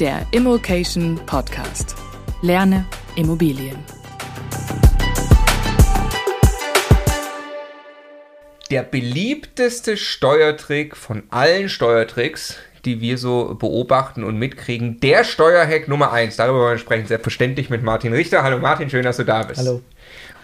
der Immokation Podcast. Lerne Immobilien. Der beliebteste Steuertrick von allen Steuertricks, die wir so beobachten und mitkriegen, der Steuerhack Nummer 1. Darüber wollen wir sprechen, selbstverständlich mit Martin Richter. Hallo Martin, schön, dass du da bist. Hallo.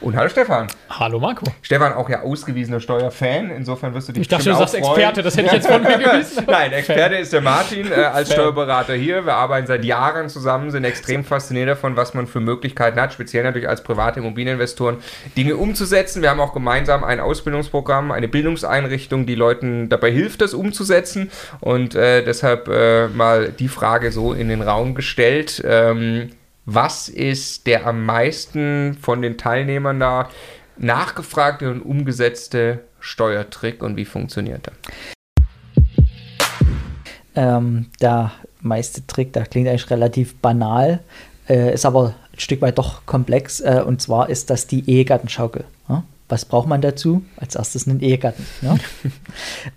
Und hallo Stefan. Hallo Marco. Stefan auch ja ausgewiesener Steuerfan, insofern wirst du dich Ich dachte, du sagst Experte, das hätte ich jetzt von mir gewusst. Nein, Experte ist der Martin äh, als. Steuerberater hier. Wir arbeiten seit Jahren zusammen, sind extrem fasziniert davon, was man für Möglichkeiten hat, speziell natürlich als private Immobilieninvestoren, Dinge umzusetzen. Wir haben auch gemeinsam ein Ausbildungsprogramm, eine Bildungseinrichtung, die Leuten dabei hilft, das umzusetzen. Und äh, deshalb äh, mal die Frage so in den Raum gestellt. Ähm, was ist der am meisten von den Teilnehmern da nachgefragte und umgesetzte Steuertrick und wie funktioniert er? Ähm, der meiste Trick, der klingt eigentlich relativ banal, äh, ist aber ein Stück weit doch komplex. Äh, und zwar ist das die Ehegattenschaukel. Was braucht man dazu? Als erstes einen Ehegatten. Ja?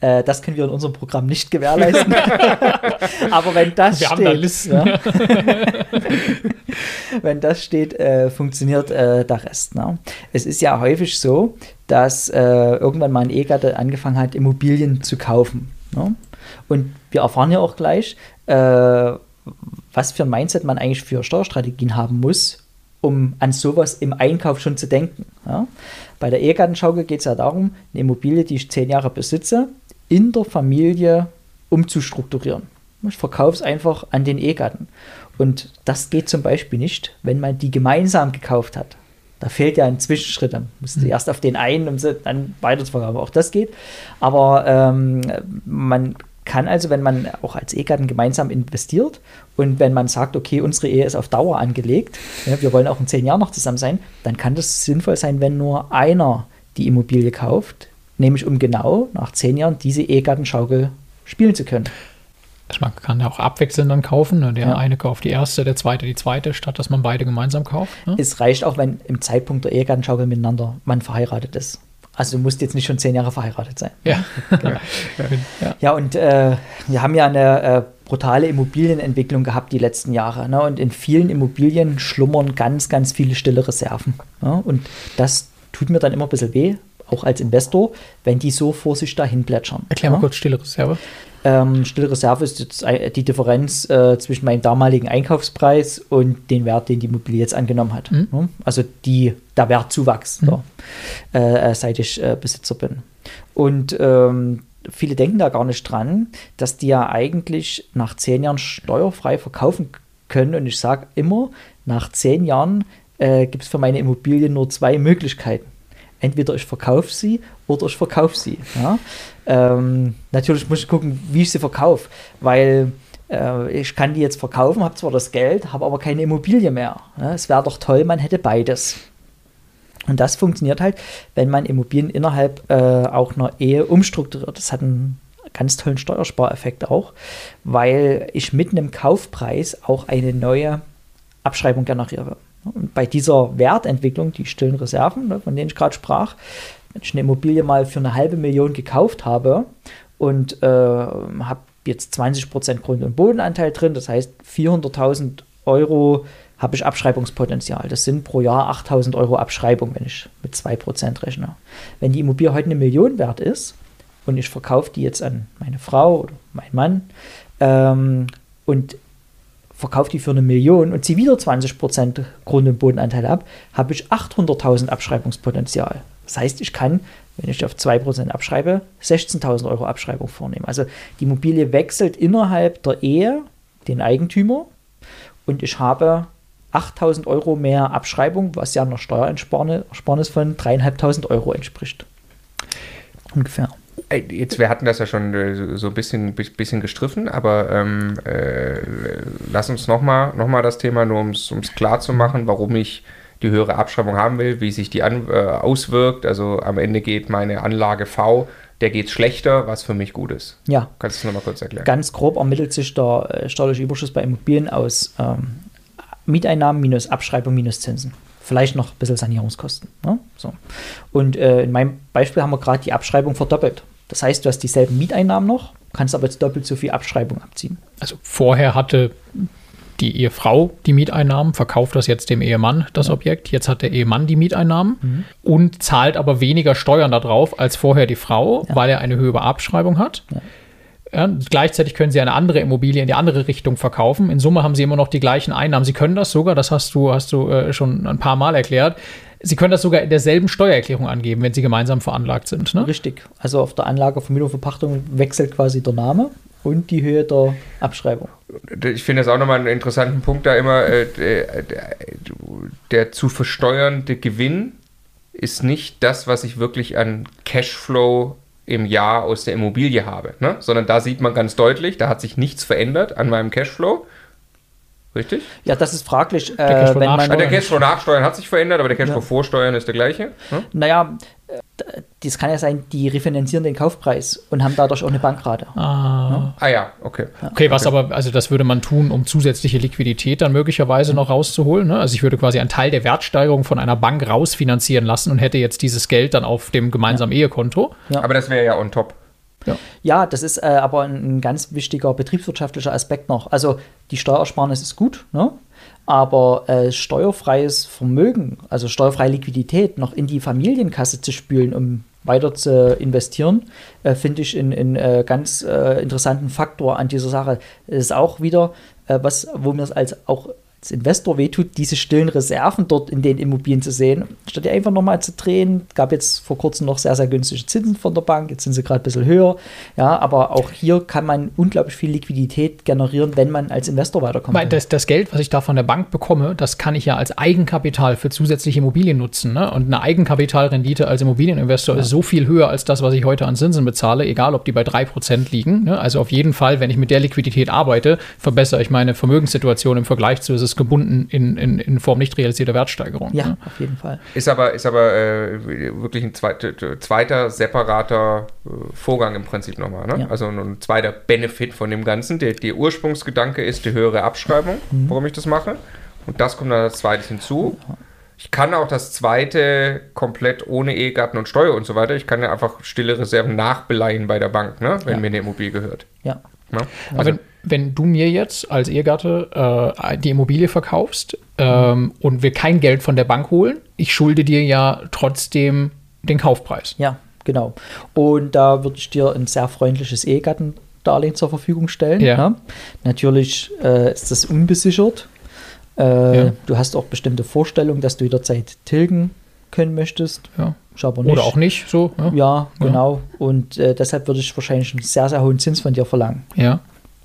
äh, das können wir in unserem Programm nicht gewährleisten. Aber wenn das wir steht, haben da Listen. Ja? wenn das steht, äh, funktioniert äh, der Rest. Ne? Es ist ja häufig so, dass äh, irgendwann mal ein Ehegatte angefangen hat, Immobilien zu kaufen. Ne? Und wir erfahren ja auch gleich, äh, was für ein Mindset man eigentlich für Steuerstrategien haben muss, um an sowas im Einkauf schon zu denken. Ja? Bei der Ehegattenschaukel geht es ja darum, eine Immobilie, die ich zehn Jahre besitze, in der Familie umzustrukturieren. Ich verkaufe es einfach an den Ehegatten. Und das geht zum Beispiel nicht, wenn man die gemeinsam gekauft hat. Da fehlt ja ein Zwischenschritt. Dann musst du mhm. erst auf den einen, um sie dann weiter zu verkaufen. Auch das geht. Aber ähm, man kann also, wenn man auch als Ehegatten gemeinsam investiert und wenn man sagt, okay, unsere Ehe ist auf Dauer angelegt, ja, wir wollen auch in zehn Jahren noch zusammen sein, dann kann das sinnvoll sein, wenn nur einer die Immobilie kauft, nämlich um genau nach zehn Jahren diese Ehegattenschaukel spielen zu können. Also man kann ja auch abwechselnd dann kaufen. Ne? Der ja. eine kauft die erste, der zweite die zweite, statt dass man beide gemeinsam kauft. Ne? Es reicht auch, wenn im Zeitpunkt der Ehegattenschaukel miteinander man verheiratet ist. Also du musst jetzt nicht schon zehn Jahre verheiratet sein. Ja. genau. ja. ja, und äh, wir haben ja eine äh, brutale Immobilienentwicklung gehabt die letzten Jahre. Ne? Und in vielen Immobilien schlummern ganz, ganz viele stille Reserven. Ne? Und das tut mir dann immer ein bisschen weh, auch als Investor, wenn die so vor sich dahin plätschern. Erklär mal ja? kurz stille Reserve. Ähm, stille Reserve ist jetzt die Differenz äh, zwischen meinem damaligen Einkaufspreis und dem Wert, den die Immobilie jetzt angenommen hat. Mhm. Also die, der Wertzuwachs, mhm. äh, seit ich äh, Besitzer bin. Und ähm, viele denken da gar nicht dran, dass die ja eigentlich nach zehn Jahren steuerfrei verkaufen können. Und ich sage immer, nach zehn Jahren äh, gibt es für meine Immobilie nur zwei Möglichkeiten entweder ich verkaufe sie oder ich verkaufe sie. Ja? Ähm, natürlich muss ich gucken, wie ich sie verkaufe, weil äh, ich kann die jetzt verkaufen, habe zwar das Geld, habe aber keine Immobilie mehr. Ja? Es wäre doch toll, man hätte beides. Und das funktioniert halt, wenn man Immobilien innerhalb äh, auch einer Ehe umstrukturiert. Das hat einen ganz tollen Steuerspareffekt auch, weil ich mit einem Kaufpreis auch eine neue Abschreibung generiere. Und bei dieser Wertentwicklung, die stillen Reserven, ne, von denen ich gerade sprach, wenn ich eine Immobilie mal für eine halbe Million gekauft habe und äh, habe jetzt 20% Grund- und Bodenanteil drin, das heißt 400.000 Euro habe ich Abschreibungspotenzial. Das sind pro Jahr 8.000 Euro Abschreibung, wenn ich mit 2% rechne. Wenn die Immobilie heute eine Million wert ist und ich verkaufe die jetzt an meine Frau oder meinen Mann ähm, und verkaufe die für eine Million und ziehe wieder 20% Grund- und Bodenanteil ab, habe ich 800.000 Abschreibungspotenzial. Das heißt, ich kann, wenn ich auf 2% abschreibe, 16.000 Euro Abschreibung vornehmen. Also die Immobilie wechselt innerhalb der Ehe den Eigentümer und ich habe 8.000 Euro mehr Abschreibung, was ja einer Steuerersparnis von 3.500 Euro entspricht. Ungefähr. Jetzt, wir hatten das ja schon äh, so ein bisschen, bisschen gestriffen, aber ähm, äh, lass uns nochmal noch mal das Thema, nur um es klar zu machen, warum ich die höhere Abschreibung haben will, wie sich die an, äh, auswirkt. Also am Ende geht meine Anlage V, der geht schlechter, was für mich gut ist. Ja. Kannst du es nochmal kurz erklären? Ganz grob ermittelt sich der äh, steuerliche Überschuss bei Immobilien aus ähm, Mieteinnahmen minus Abschreibung minus Zinsen vielleicht noch ein bisschen Sanierungskosten. Ne? So. Und äh, in meinem Beispiel haben wir gerade die Abschreibung verdoppelt. Das heißt, du hast dieselben Mieteinnahmen noch, kannst aber jetzt doppelt so viel Abschreibung abziehen. Also vorher hatte die Ehefrau die Mieteinnahmen, verkauft das jetzt dem Ehemann, das ja. Objekt. Jetzt hat der Ehemann die Mieteinnahmen mhm. und zahlt aber weniger Steuern darauf als vorher die Frau, ja. weil er eine höhere Abschreibung hat. Ja. Gleichzeitig können sie eine andere Immobilie in die andere Richtung verkaufen. In Summe haben sie immer noch die gleichen Einnahmen. Sie können das sogar, das hast du, hast du äh, schon ein paar Mal erklärt, Sie können das sogar in derselben Steuererklärung angeben, wenn Sie gemeinsam veranlagt sind. Ne? Richtig. Also auf der Anlage Vermietung Verpachtung wechselt quasi der Name und die Höhe der Abschreibung. Ich finde das auch nochmal einen interessanten Punkt da immer. Äh, der, der zu versteuernde Gewinn ist nicht das, was ich wirklich an Cashflow im Jahr aus der Immobilie habe, ne? sondern da sieht man ganz deutlich, da hat sich nichts verändert an meinem Cashflow. Richtig? Ja, das ist fraglich. Der Cashflow, äh, nachsteuern. der Cashflow nachsteuern hat sich verändert, aber der Cashflow ja. vorsteuern ist der gleiche. Hm? Naja, das kann ja sein, die refinanzieren den Kaufpreis und haben dadurch auch eine Bankrate. Ah, ja? ah ja, okay. Okay, was okay. aber, also das würde man tun, um zusätzliche Liquidität dann möglicherweise noch rauszuholen. Ne? Also ich würde quasi einen Teil der Wertsteigerung von einer Bank rausfinanzieren lassen und hätte jetzt dieses Geld dann auf dem gemeinsamen ja. Ehekonto. Ja. Aber das wäre ja on top. Ja. ja, das ist äh, aber ein, ein, ganz wichtiger betriebswirtschaftlicher Aspekt noch. Also die Steuersparnis ist gut, ne? aber äh, steuerfreies Vermögen, also steuerfreie Liquidität noch in die Familienkasse zu spülen, um weiter zu investieren, äh, finde ich einen äh, ganz äh, interessanten Faktor an dieser Sache. Es ist auch wieder äh, was, wo mir es als auch als Investor wehtut, diese stillen Reserven dort in den Immobilien zu sehen, statt die einfach nochmal zu drehen. Gab jetzt vor kurzem noch sehr, sehr günstige Zinsen von der Bank, jetzt sind sie gerade ein bisschen höher. Ja, aber auch hier kann man unglaublich viel Liquidität generieren, wenn man als Investor weiterkommt. Weil das, das Geld, was ich da von der Bank bekomme, das kann ich ja als Eigenkapital für zusätzliche Immobilien nutzen. Ne? Und eine Eigenkapitalrendite als Immobilieninvestor ja. ist so viel höher als das, was ich heute an Zinsen bezahle, egal ob die bei 3% liegen. Ne? Also auf jeden Fall, wenn ich mit der Liquidität arbeite, verbessere ich meine Vermögenssituation im Vergleich zu, ist gebunden in, in, in Form nicht realisierter Wertsteigerung. Ja, ne? auf jeden Fall. Ist aber, ist aber äh, wirklich ein zweiter, zweiter separater äh, Vorgang im Prinzip nochmal. Ne? Ja. Also ein, ein, zweiter Benefit von dem Ganzen. Der, der Ursprungsgedanke ist die höhere Abschreibung, mhm. warum ich das mache. Und das kommt dann als zweites hinzu. Ich kann auch das zweite komplett ohne Ehegatten und Steuer und so weiter. Ich kann ja einfach stille Reserven nachbeleihen bei der Bank, ne? wenn ja. mir eine Immobilie gehört. Ja. Ja? Also, Aber wenn du mir jetzt als Ehegatte äh, die Immobilie verkaufst ähm, und wir kein Geld von der Bank holen, ich schulde dir ja trotzdem den Kaufpreis. Ja, genau. Und da würde ich dir ein sehr freundliches Ehegattendarlehen zur Verfügung stellen. Ja. Ne? Natürlich äh, ist das unbesichert. Äh, ja. Du hast auch bestimmte Vorstellungen, dass du jederzeit tilgen können möchtest. Ja. Oder auch nicht so. Ja, ja genau. Und äh, deshalb würde ich wahrscheinlich einen sehr, sehr hohen Zins von dir verlangen. Ja.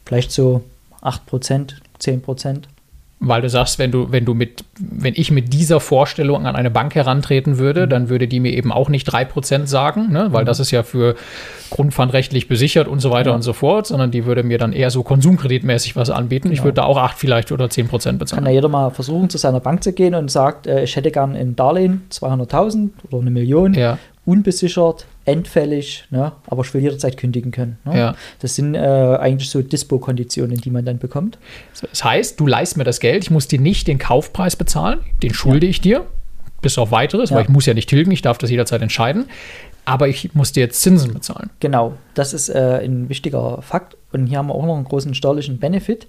Vielleicht so 8%, 10%. Weil du sagst, wenn du, wenn du mit, wenn ich mit dieser Vorstellung an eine Bank herantreten würde, mhm. dann würde die mir eben auch nicht 3% sagen, ne? weil mhm. das ist ja für grundpfandrechtlich besichert und so weiter ja. und so fort, sondern die würde mir dann eher so konsumkreditmäßig was anbieten. Genau. Ich würde da auch 8 vielleicht oder 10% bezahlen. Kann ja jeder mal versuchen, zu seiner Bank zu gehen und sagt, äh, ich hätte gern ein Darlehen, 200.000 oder eine Million, ja. unbesichert, endfällig, ne? aber ich will jederzeit kündigen können. Ne? Ja. Das sind äh, eigentlich so Dispo-Konditionen, die man dann bekommt. Das heißt, du leist mir das Geld, ich muss dir nicht den Kaufpreis bezahlen, den schulde ja. ich dir, bis auf weiteres, ja. weil ich muss ja nicht tilgen, ich darf das jederzeit entscheiden. Aber ich muss dir jetzt Zinsen bezahlen. Genau, das ist äh, ein wichtiger Fakt. Und hier haben wir auch noch einen großen steuerlichen Benefit.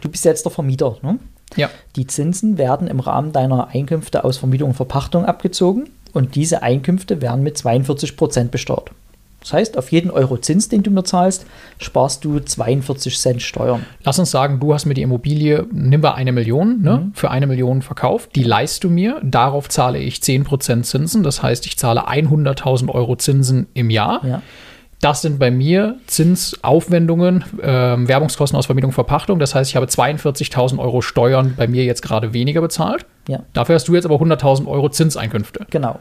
Du bist jetzt der Vermieter. Ne? Ja. Die Zinsen werden im Rahmen deiner Einkünfte aus Vermietung und Verpachtung abgezogen und diese Einkünfte werden mit 42 Prozent besteuert. Das heißt, auf jeden Euro Zins, den du mir zahlst, sparst du 42 Cent Steuern. Lass uns sagen, du hast mir die Immobilie, nimm wir eine Million, ne, mhm. für eine Million verkauft, die leist du mir, darauf zahle ich 10% Zinsen, das heißt, ich zahle 100.000 Euro Zinsen im Jahr. Ja. Das sind bei mir Zinsaufwendungen, äh, Werbungskosten aus Vermietung, Verpachtung. Das heißt, ich habe 42.000 Euro Steuern bei mir jetzt gerade weniger bezahlt. Ja. Dafür hast du jetzt aber 100.000 Euro Zinseinkünfte. Genau.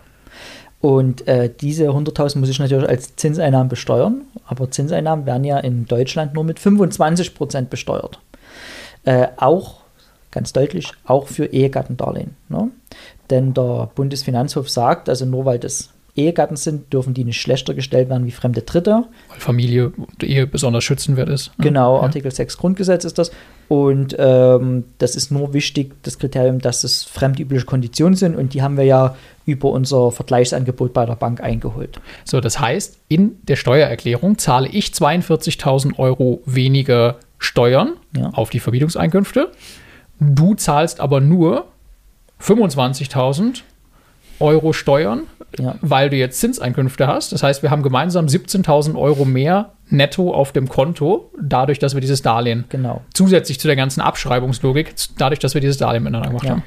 Und äh, diese 100.000 muss ich natürlich als Zinseinnahmen besteuern. Aber Zinseinnahmen werden ja in Deutschland nur mit 25 Prozent besteuert. Äh, auch, ganz deutlich, auch für Ehegattendarlehen. Ne? Denn der Bundesfinanzhof sagt, also nur weil das Ehegatten sind, dürfen die nicht schlechter gestellt werden wie fremde Dritte. Weil Familie und Ehe besonders schützenwert ist. Genau, ja. Artikel 6 Grundgesetz ist das. Und ähm, das ist nur wichtig, das Kriterium, dass es fremdübliche Konditionen sind und die haben wir ja über unser Vergleichsangebot bei der Bank eingeholt. So, das heißt, in der Steuererklärung zahle ich 42.000 Euro weniger Steuern ja. auf die Vermietungseinkünfte Du zahlst aber nur 25.000 Euro Steuern, Ja. weil du jetzt Zinseinkünfte hast. Das heißt, wir haben gemeinsam 17.000 Euro mehr netto auf dem Konto, dadurch, dass wir dieses Darlehen Genau. zusätzlich zu der ganzen Abschreibungslogik, dadurch, dass wir dieses Darlehen miteinander gemacht Ja. haben.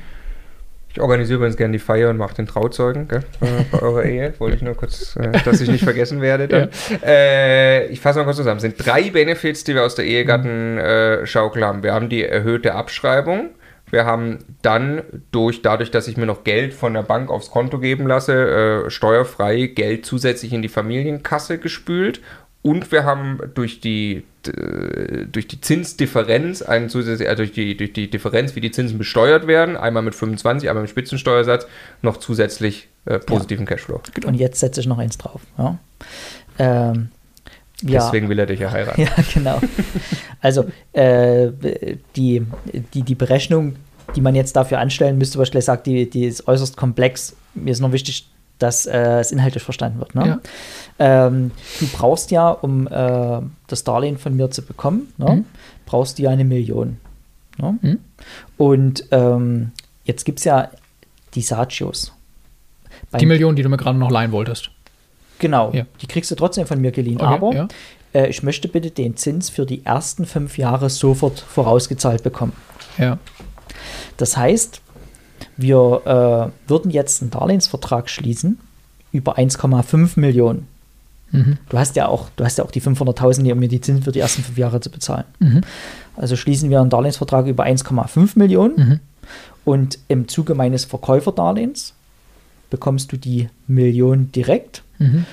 Ich organisiere übrigens gerne die Feier und mache den Trauzeugen gell, äh, bei eurer Ehe. Wollte ich nur kurz, äh, dass ich nicht vergessen werde. Dann. Äh, ich fasse mal kurz zusammen. Es sind drei Benefits, die wir aus der Ehegattenschaukel haben. Wir haben die erhöhte Abschreibung. Wir haben dann durch, dadurch, dass ich mir noch Geld von der Bank aufs Konto geben lasse, äh, steuerfrei Geld zusätzlich in die Familienkasse gespült. Und wir haben durch die, d- durch die Zinsdifferenz, einen zusätzlich, äh, durch, die, durch die Differenz, wie die Zinsen besteuert werden, einmal mit 25, einmal mit Spitzensteuersatz, noch zusätzlich äh, positiven Cashflow. Und jetzt setze ich noch eins drauf. Ja. Ähm, ja. Deswegen will er dich ja heiraten. Ja, genau. Also äh, die, die, die Berechnung, die man jetzt dafür anstellen müsste, was ich gleich sage, die, die ist äußerst komplex. Mir ist noch wichtig, dass äh, es inhaltlich verstanden wird. Ne? Ähm, du brauchst ja, um äh, das Darlehen von mir zu bekommen, ne, Mhm. brauchst du ja eine Million. Ne? Mhm. Und ähm, jetzt gibt es ja die Sagios. Die Million, die du mir gerade noch leihen wolltest. Genau, Ja. die kriegst du trotzdem von mir geliehen. Okay, aber ja. äh, ich möchte bitte den Zins für die ersten fünf Jahre sofort vorausgezahlt bekommen. Ja. Das heißt, wir äh, würden jetzt einen Darlehensvertrag schließen über 1,5 Millionen. Mhm. Du hast ja auch, du hast ja auch die 500.000, die um mir die Zinsen für die ersten fünf Jahre zu bezahlen. Mhm. Also schließen wir einen Darlehensvertrag über 1,5 Millionen Mhm. und im Zuge meines Verkäuferdarlehens bekommst du die Million direkt Mhm.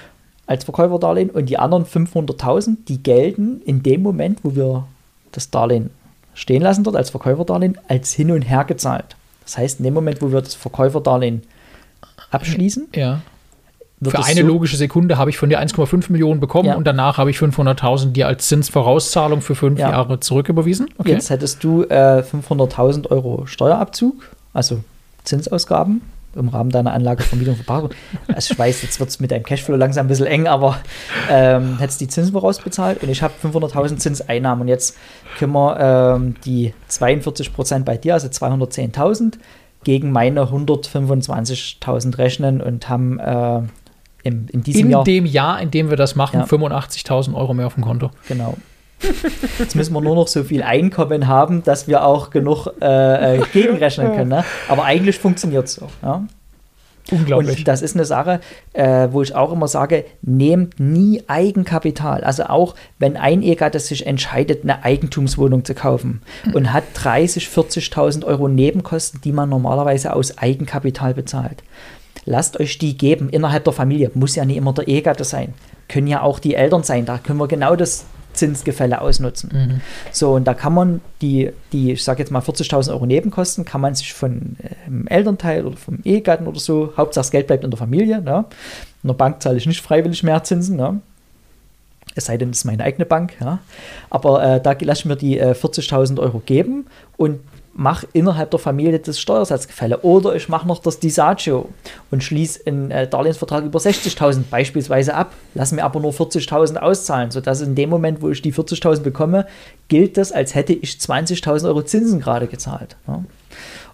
als Verkäuferdarlehen und die anderen 500.000, die gelten in dem Moment, wo wir das Darlehen stehen lassen dort als Verkäuferdarlehen, als hin und her gezahlt. Das heißt, in dem Moment, wo wir das Verkäuferdarlehen abschließen, Ja. Für eine so, logische Sekunde habe ich von dir 1,5 Millionen bekommen Ja. und danach habe ich 500.000 dir als Zinsvorauszahlung für fünf Ja. Jahre zurücküberwiesen. Okay. Jetzt hättest du äh, 500.000 Euro Steuerabzug, also Zinsausgaben im Rahmen deiner Anlage Vermietung Verpackung. Also ich weiß, jetzt wird es mit deinem Cashflow langsam ein bisschen eng, aber ähm, hättest die Zinsen vorausbezahlt und ich habe 500.000 Zinseinnahmen und jetzt können wir ähm, die 42% bei dir, also 210.000, gegen meine 125.000 rechnen und haben äh, im, in diesem In Jahr dem Jahr, in dem wir das machen, Ja. 85.000 Euro mehr auf dem Konto. Genau. Jetzt müssen wir nur noch so viel Einkommen haben, dass wir auch genug äh, äh, gegenrechnen können. Ne? Aber eigentlich funktioniert es so. Ja? Unglaublich. Und das ist eine Sache, äh, wo ich auch immer sage, nehmt nie Eigenkapital. Also auch wenn ein Ehegatte sich entscheidet, eine Eigentumswohnung zu kaufen und hat 30, 40.000 Euro Nebenkosten, die man normalerweise aus Eigenkapital bezahlt. Lasst euch die geben innerhalb der Familie. Muss ja nicht immer der Ehegatte sein. Können ja auch die Eltern sein. Da können wir genau das Zinsgefälle ausnutzen. Mhm. So, und da kann man die, die ich sage jetzt mal 40.000 Euro Nebenkosten, kann man sich von ähm, Elternteil oder vom Ehegatten oder so, Hauptsache das Geld bleibt in der Familie. Ne? In der Bank zahle ich nicht freiwillig mehr Zinsen. Ne? Es sei denn, es ist meine eigene Bank. Ja? Aber äh, da lasse ich mir die äh, 40.000 Euro geben und mache innerhalb der Familie das Steuersatzgefälle. Oder ich mache noch das Disagio und schließe einen äh, Darlehensvertrag über 60.000 beispielsweise ab, lasse mir aber nur 40.000 auszahlen, sodass in dem Moment, wo ich die 40.000 bekomme, gilt das, als hätte ich 20.000 Euro Zinsen gerade gezahlt. Ja?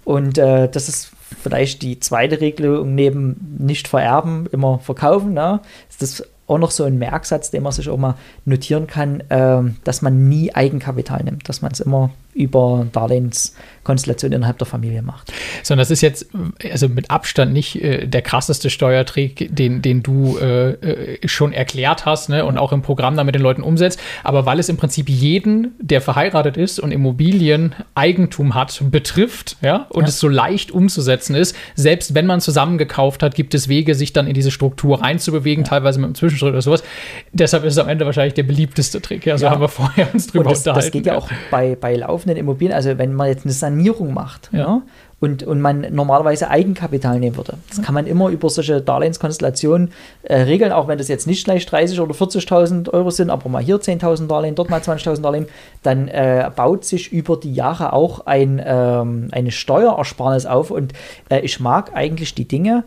Und äh, das ist vielleicht die zweite Regelung neben nicht vererben, immer verkaufen. Ne? Das auch noch so ein Merksatz, den man sich auch mal notieren kann, ähm, dass man nie Eigenkapital nimmt, dass man es immer über Darlehenskonstellation innerhalb der Familie macht. Sondern das ist jetzt also mit Abstand nicht äh, der krasseste Steuertrick, den, den du äh, äh, schon erklärt hast ne, und auch im Programm da mit den Leuten umsetzt. Aber weil es im Prinzip jeden, der verheiratet ist und Immobilien Eigentum hat, betrifft, ja, und Ja. es so leicht umzusetzen ist, selbst wenn man zusammengekauft hat, gibt es Wege, sich dann in diese Struktur reinzubewegen, teilweise mit einem Zwischenschritt oder sowas. Deshalb ist es am Ende wahrscheinlich der beliebteste Trick. Ja, so Ja. haben wir vorher uns drüber Und das, unterhalten. das geht ja auch bei, bei laufenden Immobilien, also wenn man jetzt eine Sanierung macht Ja. ja, und, und man normalerweise Eigenkapital nehmen würde. Das kann man immer über solche Darlehenskonstellationen äh, regeln, auch wenn das jetzt nicht gleich 30.000 oder 40.000 Euro sind, aber mal hier 10.000 Darlehen, dort mal 20.000 Darlehen, dann äh, baut sich über die Jahre auch ein, ähm, eine Steuerersparnis auf und äh, ich mag eigentlich die Dinge,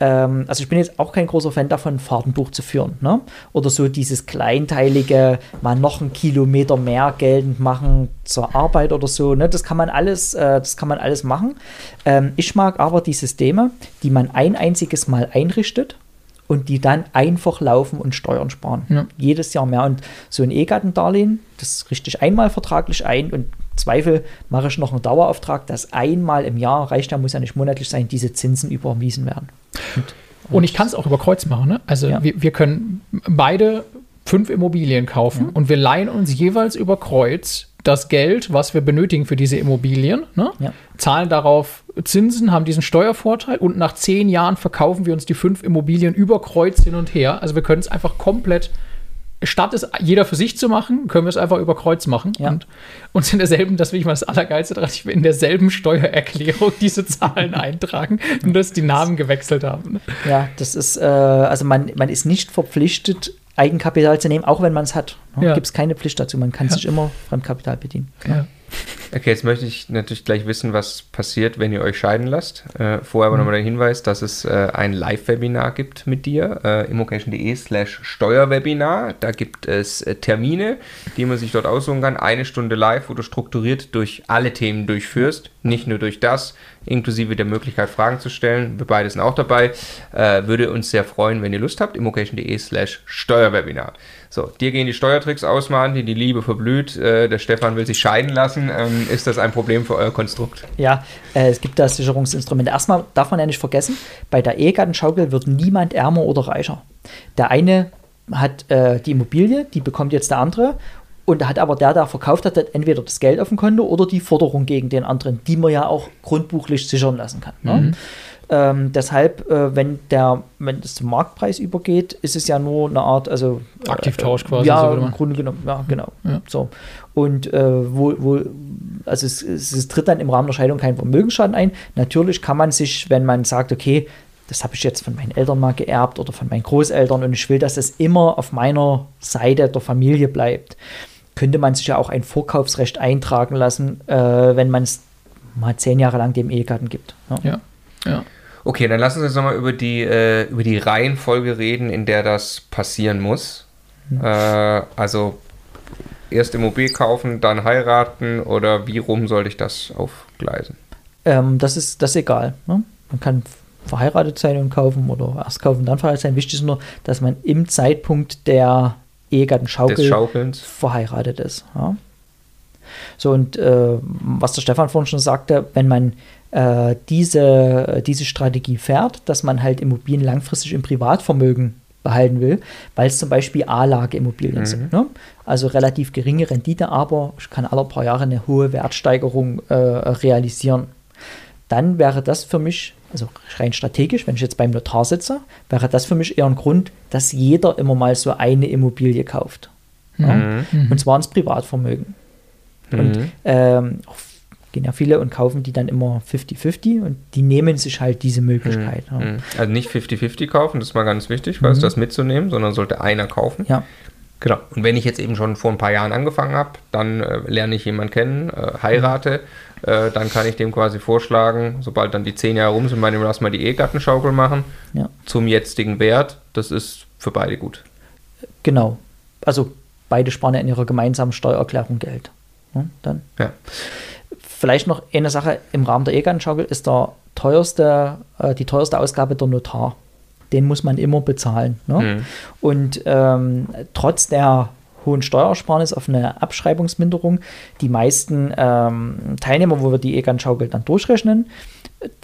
ähm, also ich bin jetzt auch kein großer Fan davon, Fahrten durchzuführen. Ne? Oder so dieses kleinteilige, mal noch einen Kilometer mehr geltend machen zur Arbeit oder so. Ne? Das kann man alles, äh, das kann man alles machen. Ähm, ich mag aber die Systeme, die man ein einziges Mal einrichtet und die dann einfach laufen und Steuern sparen. Ja. Jedes Jahr mehr. Und so ein E-Gartendarlehen, das richte ich einmal vertraglich ein und Zweifel mache ich noch einen Dauerauftrag, dass einmal im Jahr, reicht ja, muss ja nicht monatlich sein, diese Zinsen überwiesen werden. Und, ich kann es auch über Kreuz machen. Ne? Also ja. wir, wir können beide fünf Immobilien kaufen ja. und wir leihen uns jeweils über Kreuz das Geld, was wir benötigen für diese Immobilien, ne? ja. zahlen darauf Zinsen, haben diesen Steuervorteil und nach zehn Jahren verkaufen wir uns die fünf Immobilien über Kreuz hin und her. Also wir können es einfach komplett statt es jeder für sich zu machen, können wir es einfach über Kreuz machen ja. und uns in derselben, das will ich mal das Allergeilste daran, in derselben Steuererklärung diese Zahlen eintragen und dass die Namen gewechselt haben. Ja, das ist, äh, also man, man ist nicht verpflichtet, Eigenkapital zu nehmen, auch wenn man es hat. Ne? Ja. Gibt es keine Pflicht dazu, man kann ja. sich immer Fremdkapital bedienen. Ja. Okay, jetzt möchte ich natürlich gleich wissen, was passiert, wenn ihr euch scheiden lasst. Äh, vorher aber mhm. nochmal der Hinweis, dass es äh, ein Live-Webinar gibt mit dir, äh, immocation.de slash Steuerwebinar. Da gibt es äh, Termine, die man sich dort aussuchen kann. Eine Stunde live, wo du strukturiert durch alle Themen durchführst, nicht nur durch das, inklusive der Möglichkeit, Fragen zu stellen. Wir beide sind auch dabei. Äh, würde uns sehr freuen, wenn ihr Lust habt. immocation.de slash Steuerwebinar. So, dir gehen die Steuertricks aus, die die Liebe verblüht. Äh, der Stefan will sich scheiden lassen. Ähm, ist das ein Problem für euer Konstrukt? Ja, äh, es gibt da Sicherungsinstrumente. Erstmal darf man ja nicht vergessen, bei der Ehegattenschaukel wird niemand ärmer oder reicher. Der eine hat äh, die Immobilie, die bekommt jetzt der andere. Und hat aber der, der verkauft hat, entweder das Geld auf dem Konto oder die Forderung gegen den anderen, die man ja auch grundbuchlich sichern lassen kann. Ne? Mhm. Ähm, deshalb, äh, wenn der, wenn es zum Marktpreis übergeht, ist es ja nur eine Art, also äh, Aktivtausch quasi. Ja, so im Grunde genommen, ja, genau. Ja. So. Und äh, wo, wo, also es, es, es, tritt dann im Rahmen der Scheidung kein Vermögensschaden ein. Natürlich kann man sich, wenn man sagt, okay, das habe ich jetzt von meinen Eltern mal geerbt oder von meinen Großeltern und ich will, dass es immer auf meiner Seite der Familie bleibt, könnte man sich ja auch ein Vorkaufsrecht eintragen lassen, äh, wenn man es mal zehn Jahre lang dem Ehegatten gibt. Ja. ja. ja. Okay, dann lassen Sie uns nochmal über die, äh, über die Reihenfolge reden, in der das passieren muss. Mhm. Äh, also erst Immobilie kaufen, dann heiraten oder wie rum sollte ich das aufgleisen? Ähm, das, ist, das ist egal. Ne? Man kann verheiratet sein und kaufen oder erst kaufen, dann verheiratet sein. Wichtig ist nur, dass man im Zeitpunkt der Ehegattenschaukel verheiratet ist. Ja? So, und äh, was der Stefan vorhin schon sagte, wenn man äh, diese, diese Strategie fährt, dass man halt Immobilien langfristig im Privatvermögen behalten will, weil es zum Beispiel A-Lage-Immobilien mhm. sind. Ne? Also relativ geringe Rendite, aber ich kann alle paar Jahre eine hohe Wertsteigerung äh, realisieren. Dann wäre das für mich, also rein strategisch, wenn ich jetzt beim Notar sitze, wäre das für mich eher ein Grund, dass jeder immer mal so eine Immobilie kauft. Mhm. Ja? Mhm. Und zwar ins Privatvermögen. Und mhm. ähm, gehen ja viele und kaufen die dann immer 50-50 und die nehmen sich halt diese Möglichkeit. Mhm. Ja. Also nicht 50-50 kaufen, das ist mal ganz wichtig, weil mhm. das mitzunehmen, sondern sollte einer kaufen. Ja. Genau. Und wenn ich jetzt eben schon vor ein paar Jahren angefangen habe, dann äh, lerne ich jemanden kennen, äh, heirate, äh, dann kann ich dem quasi vorschlagen, sobald dann die zehn Jahre rum sind, meine, lass mal die Ehegattenschaukel machen ja. zum jetzigen Wert. Das ist für beide gut. Genau. Also beide sparen ja in ihrer gemeinsamen Steuererklärung Geld. Ja, dann. Ja. Vielleicht noch eine Sache im Rahmen der E-Gartenschaukel ist der teuerste, äh, die teuerste Ausgabe der Notar. Den muss man immer bezahlen. Ne? Mhm. Und ähm, trotz der hohen Steuersparnis auf eine Abschreibungsminderung, die meisten ähm, Teilnehmer, wo wir die E-Gartenschaukel dann durchrechnen,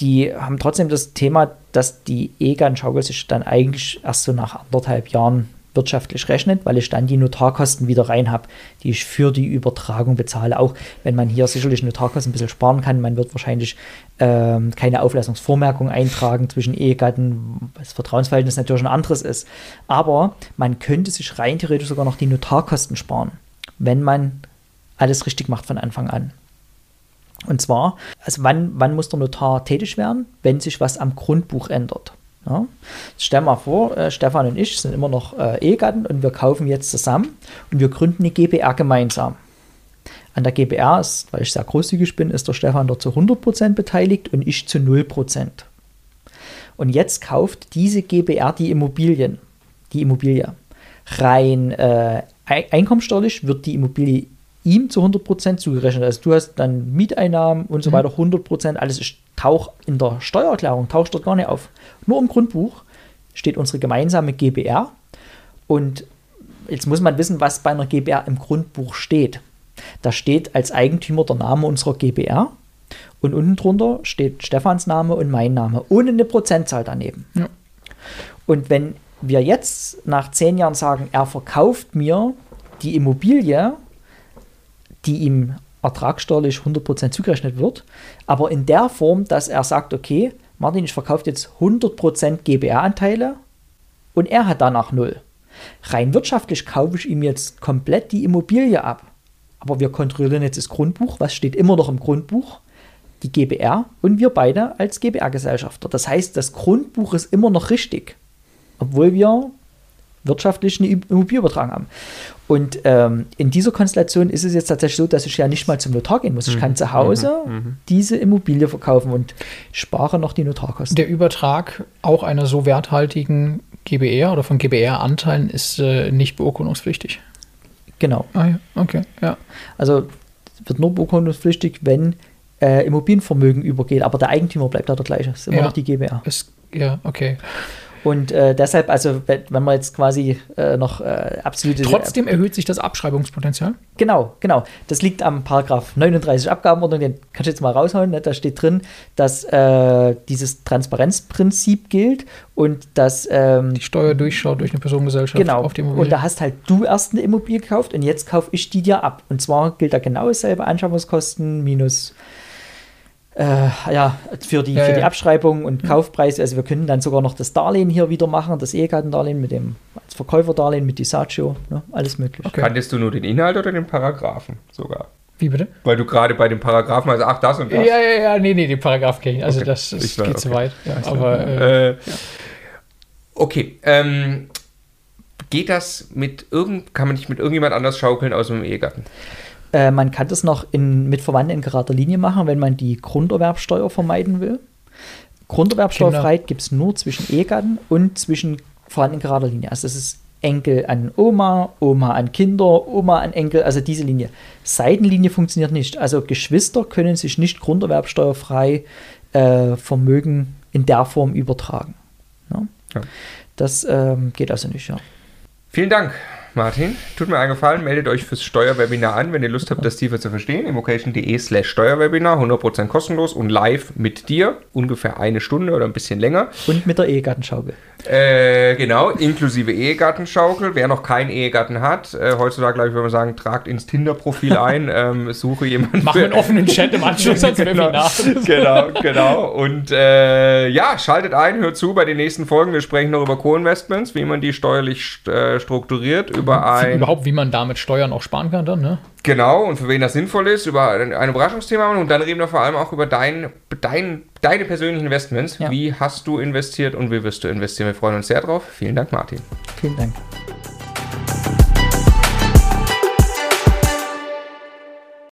die haben trotzdem das Thema, dass die E-Gartenschaukel sich dann eigentlich erst so nach anderthalb Jahren wirtschaftlich rechnet, weil ich dann die Notarkosten wieder rein habe, die ich für die Übertragung bezahle. Auch wenn man hier sicherlich Notarkosten ein bisschen sparen kann, man wird wahrscheinlich ähm, keine Auflassungsvormerkung eintragen zwischen Ehegatten, was Vertrauensverhältnis natürlich ein anderes ist. Aber man könnte sich rein theoretisch sogar noch die Notarkosten sparen, wenn man alles richtig macht von Anfang an. Und zwar, also wann, wann muss der Notar tätig werden, wenn sich was am Grundbuch ändert? Ja. Stell mal vor, äh, Stefan und ich sind immer noch äh, Ehegatten und wir kaufen jetzt zusammen und wir gründen eine GBR gemeinsam. An der GBR ist, weil ich sehr großzügig bin, ist der Stefan dort zu 100% beteiligt und ich zu 0%. Und jetzt kauft diese GBR die Immobilien, die Immobilie. Rein äh, einkommensteuerlich wird die Immobilie ihm zu 100% zugerechnet. Also du hast dann Mieteinnahmen und so mhm. weiter, 100%, alles ist tauch in der Steuererklärung, taucht dort gar nicht auf. Nur im Grundbuch steht unsere gemeinsame GBR und jetzt muss man wissen, was bei einer GBR im Grundbuch steht. Da steht als Eigentümer der Name unserer GBR und unten drunter steht Stefans Name und mein Name, ohne eine Prozentzahl daneben. Ja. Und wenn wir jetzt nach zehn Jahren sagen, er verkauft mir die Immobilie, die ihm ertragssteuerlich 100% zugerechnet wird, aber in der Form, dass er sagt, okay, Martin, ich verkaufe jetzt 100% GBR-Anteile und er hat danach null. Rein wirtschaftlich kaufe ich ihm jetzt komplett die Immobilie ab. Aber wir kontrollieren jetzt das Grundbuch, was steht immer noch im Grundbuch, die GBR und wir beide als GBR-Gesellschafter. Das heißt, das Grundbuch ist immer noch richtig, obwohl wir wirtschaftlich eine Immobilie übertragen haben. Und ähm, in dieser Konstellation ist es jetzt tatsächlich so, dass ich ja nicht mal zum Notar gehen muss. Ich kann mhm. zu Hause mhm. mhm. diese Immobilie verkaufen und spare noch die Notarkosten. Der Übertrag auch einer so werthaltigen GBR oder von GBR-Anteilen ist äh, nicht beurkundungspflichtig. Genau. Ah ja, okay, ja. Also wird nur beurkundungspflichtig, wenn äh, Immobilienvermögen übergeht, aber der Eigentümer bleibt da der gleiche. Das ist immer ja. noch die GBR. Ist, ja, okay. Und äh, deshalb, also wenn man jetzt quasi äh, noch äh, absolute. Trotzdem erhöht sich das Abschreibungspotenzial? Genau, genau. Das liegt am Paragraph 39 Abgabenordnung, den kannst du jetzt mal raushauen. Ne? Da steht drin, dass äh, dieses Transparenzprinzip gilt und dass. Ähm, die Steuer durchschaut durch eine Personengesellschaft genau. auf die Immobilie. Und da hast halt du erst eine Immobilie gekauft und jetzt kaufe ich die dir ab. Und zwar gilt da genau dasselbe Anschaffungskosten minus äh, ja, für die, ja, für die Abschreibung und Kaufpreis. Also wir können dann sogar noch das Darlehen hier wieder machen, das Ehegattendarlehen mit dem als Verkäuferdarlehen mit Disagio, ne, alles möglich. Okay. Kanntest du nur den Inhalt oder den Paragraphen sogar? Wie bitte? Weil du gerade bei den Paragraphen, also ach, das und das. Ja, ja, ja, nee, nee, den Paragraph kenne ich. Also okay. das ist, geht okay. zu weit. Ja, aber, äh, äh, Okay, ähm, geht das mit irgend, kann man nicht mit irgendjemand anders schaukeln aus dem Ehegatten? Äh, man kann das noch in, mit Verwandten in gerader Linie machen, wenn man die Grunderwerbsteuer vermeiden will. Grunderwerbsteuerfreiheit gibt es nur zwischen Ehegatten und zwischen Verwandten in gerader Linie. Also das ist Enkel an Oma, Oma an Kinder, Oma an Enkel, also diese Linie. Seitenlinie funktioniert nicht. Also Geschwister können sich nicht grunderwerbsteuerfrei äh, Vermögen in der Form übertragen. Ja? Ja. Das ähm, geht also nicht, ja. Vielen Dank. Martin. Tut mir einen Gefallen, meldet euch fürs Steuerwebinar an, wenn ihr Lust habt, das tiefer zu verstehen. immocation.de slash Steuerwebinar, 100% kostenlos und live mit dir, ungefähr eine Stunde oder ein bisschen länger. Und mit der Ehegattenschaukel. Äh, genau, inklusive Ehegattenschaukel. Wer noch keinen Ehegatten hat, äh, heutzutage, glaube ich, würde man sagen, tragt ins Tinder-Profil ein, ähm, suche jemanden. Mach einen offenen Chat im Anschluss ans genau, Webinar. genau, genau. Und äh, ja, schaltet ein, hört zu bei den nächsten Folgen. Wir sprechen noch über Co-Investments, wie man die steuerlich äh, strukturiert, über ein... Überhaupt, wie man damit Steuern auch sparen kann dann, ne? Genau, und für wen das sinnvoll ist, über ein, ein Überraschungsthema. Und dann reden wir vor allem auch über dein, dein, deine persönlichen Investments. Ja. Wie hast du investiert und wie wirst du investieren? Wir freuen uns sehr drauf. Vielen Dank, Martin. Vielen Dank.